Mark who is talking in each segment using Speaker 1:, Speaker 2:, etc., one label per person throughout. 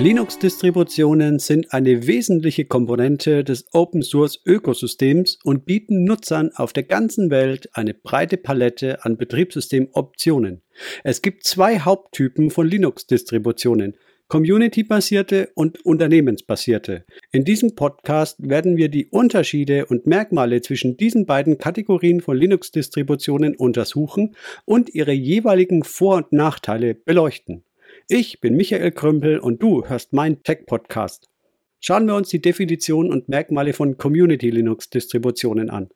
Speaker 1: Linux-Distributionen sind eine wesentliche Komponente des Open-Source-Ökosystems und bieten Nutzern auf der ganzen Welt eine breite Palette an Betriebssystemoptionen. Es gibt zwei Haupttypen von Linux-Distributionen, Community-basierte und unternehmensbasierte. In diesem Podcast werden wir die Unterschiede und Merkmale zwischen diesen beiden Kategorien von Linux-Distributionen untersuchen und ihre jeweiligen Vor- und Nachteile beleuchten. Ich bin Michael Krümpel und du hörst mein Tech-Podcast. Schauen wir uns die Definition und Merkmale von Community Linux-Distributionen an.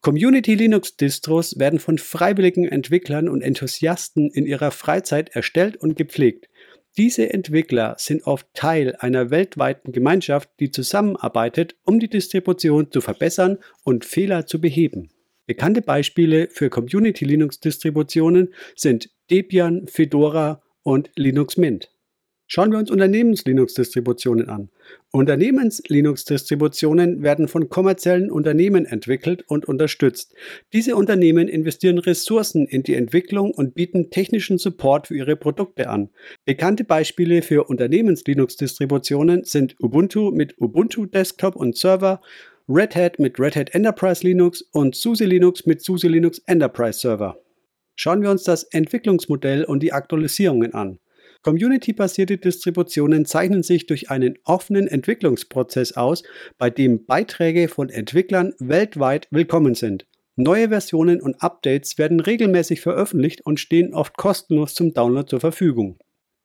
Speaker 1: Community Linux-Distros werden von freiwilligen Entwicklern und Enthusiasten in ihrer Freizeit erstellt und gepflegt. Diese Entwickler sind oft Teil einer weltweiten Gemeinschaft, die zusammenarbeitet, um die Distribution zu verbessern und Fehler zu beheben. Bekannte Beispiele für Community Linux-Distributionen sind Debian, Fedora und Linux Mint. Schauen wir uns Unternehmens-Linux-Distributionen an. Unternehmens-Linux-Distributionen werden von kommerziellen Unternehmen entwickelt und unterstützt. Diese Unternehmen investieren Ressourcen in die Entwicklung und bieten technischen Support für ihre Produkte an. Bekannte Beispiele für Unternehmens-Linux-Distributionen sind Ubuntu mit Ubuntu Desktop und Server, Red Hat mit Red Hat Enterprise Linux und SUSE Linux mit SUSE Linux Enterprise Server. Schauen wir uns das Entwicklungsmodell und die Aktualisierungen an. Community-basierte Distributionen zeichnen sich durch einen offenen Entwicklungsprozess aus, bei dem Beiträge von Entwicklern weltweit willkommen sind. Neue Versionen und Updates werden regelmäßig veröffentlicht und stehen oft kostenlos zum Download zur Verfügung.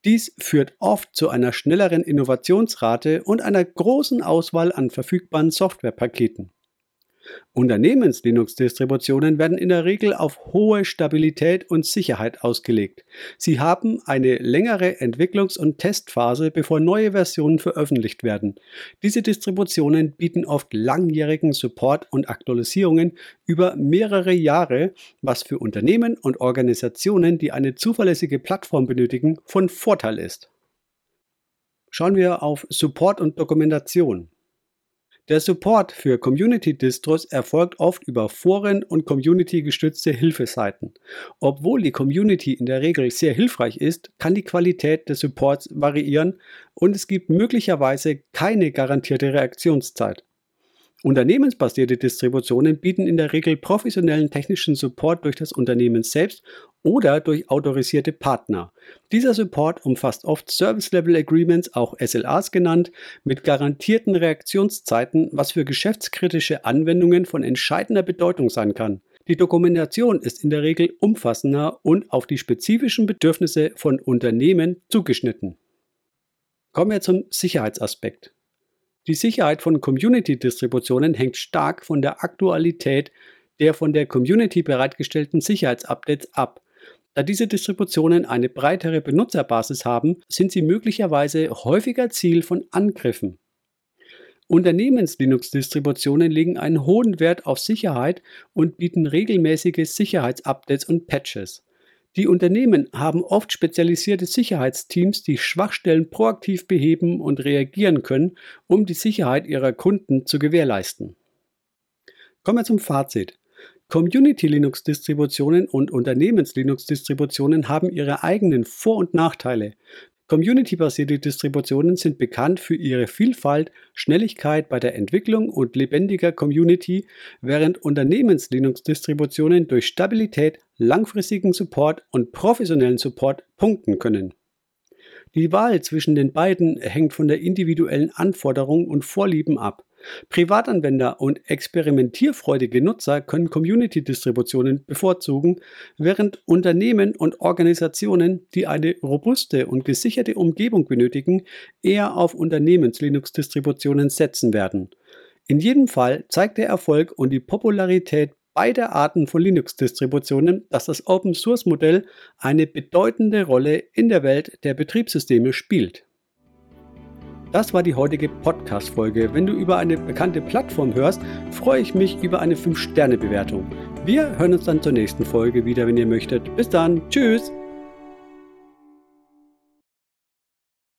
Speaker 1: Dies führt oft zu einer schnelleren Innovationsrate und einer großen Auswahl an verfügbaren Softwarepaketen. Unternehmens-Linux-Distributionen werden in der Regel auf hohe Stabilität und Sicherheit ausgelegt. Sie haben eine längere Entwicklungs- und Testphase, bevor neue Versionen veröffentlicht werden. Diese Distributionen bieten oft langjährigen Support und Aktualisierungen über mehrere Jahre, was für Unternehmen und Organisationen, die eine zuverlässige Plattform benötigen, von Vorteil ist. Schauen wir auf Support und Dokumentation. Der Support für Community-Distros erfolgt oft über Foren und community-gestützte Hilfeseiten. Obwohl die Community in der Regel sehr hilfreich ist, kann die Qualität des Supports variieren und es gibt möglicherweise keine garantierte Reaktionszeit. Unternehmensbasierte Distributionen bieten in der Regel professionellen technischen Support durch das Unternehmen selbst oder durch autorisierte Partner. Dieser Support umfasst oft Service Level Agreements, auch SLAs genannt, mit garantierten Reaktionszeiten, was für geschäftskritische Anwendungen von entscheidender Bedeutung sein kann. Die Dokumentation ist in der Regel umfassender und auf die spezifischen Bedürfnisse von Unternehmen zugeschnitten. Kommen wir zum Sicherheitsaspekt. Die Sicherheit von Community-Distributionen hängt stark von der Aktualität der von der Community bereitgestellten Sicherheitsupdates ab. Da diese Distributionen eine breitere Benutzerbasis haben, sind sie möglicherweise häufiger Ziel von Angriffen. Unternehmens-Linux-Distributionen legen einen hohen Wert auf Sicherheit und bieten regelmäßige Sicherheitsupdates und Patches. Die Unternehmen haben oft spezialisierte Sicherheitsteams, die Schwachstellen proaktiv beheben und reagieren können, um die Sicherheit ihrer Kunden zu gewährleisten. Kommen wir zum Fazit. Community-Linux-Distributionen und Unternehmens-Linux-Distributionen haben ihre eigenen Vor- und Nachteile. Community-basierte Distributionen sind bekannt für ihre Vielfalt, Schnelligkeit bei der Entwicklung und lebendiger Community, während Unternehmens-Linux-Distributionen durch Stabilität, langfristigen Support und professionellen Support punkten können. Die Wahl zwischen den beiden hängt von der individuellen Anforderung und Vorlieben ab. Privatanwender und experimentierfreudige Nutzer können Community-Distributionen bevorzugen, während Unternehmen und Organisationen, die eine robuste und gesicherte Umgebung benötigen, eher auf Unternehmens-Linux-Distributionen setzen werden. In jedem Fall zeigt der Erfolg und die Popularität beider Arten von Linux-Distributionen, dass das Open-Source-Modell eine bedeutende Rolle in der Welt der Betriebssysteme spielt. Das war die heutige Podcast-Folge. Wenn du über eine bekannte Plattform hörst, freue ich mich über eine 5-Sterne-Bewertung. Wir hören uns dann zur nächsten Folge wieder, wenn ihr möchtet. Bis dann. Tschüss.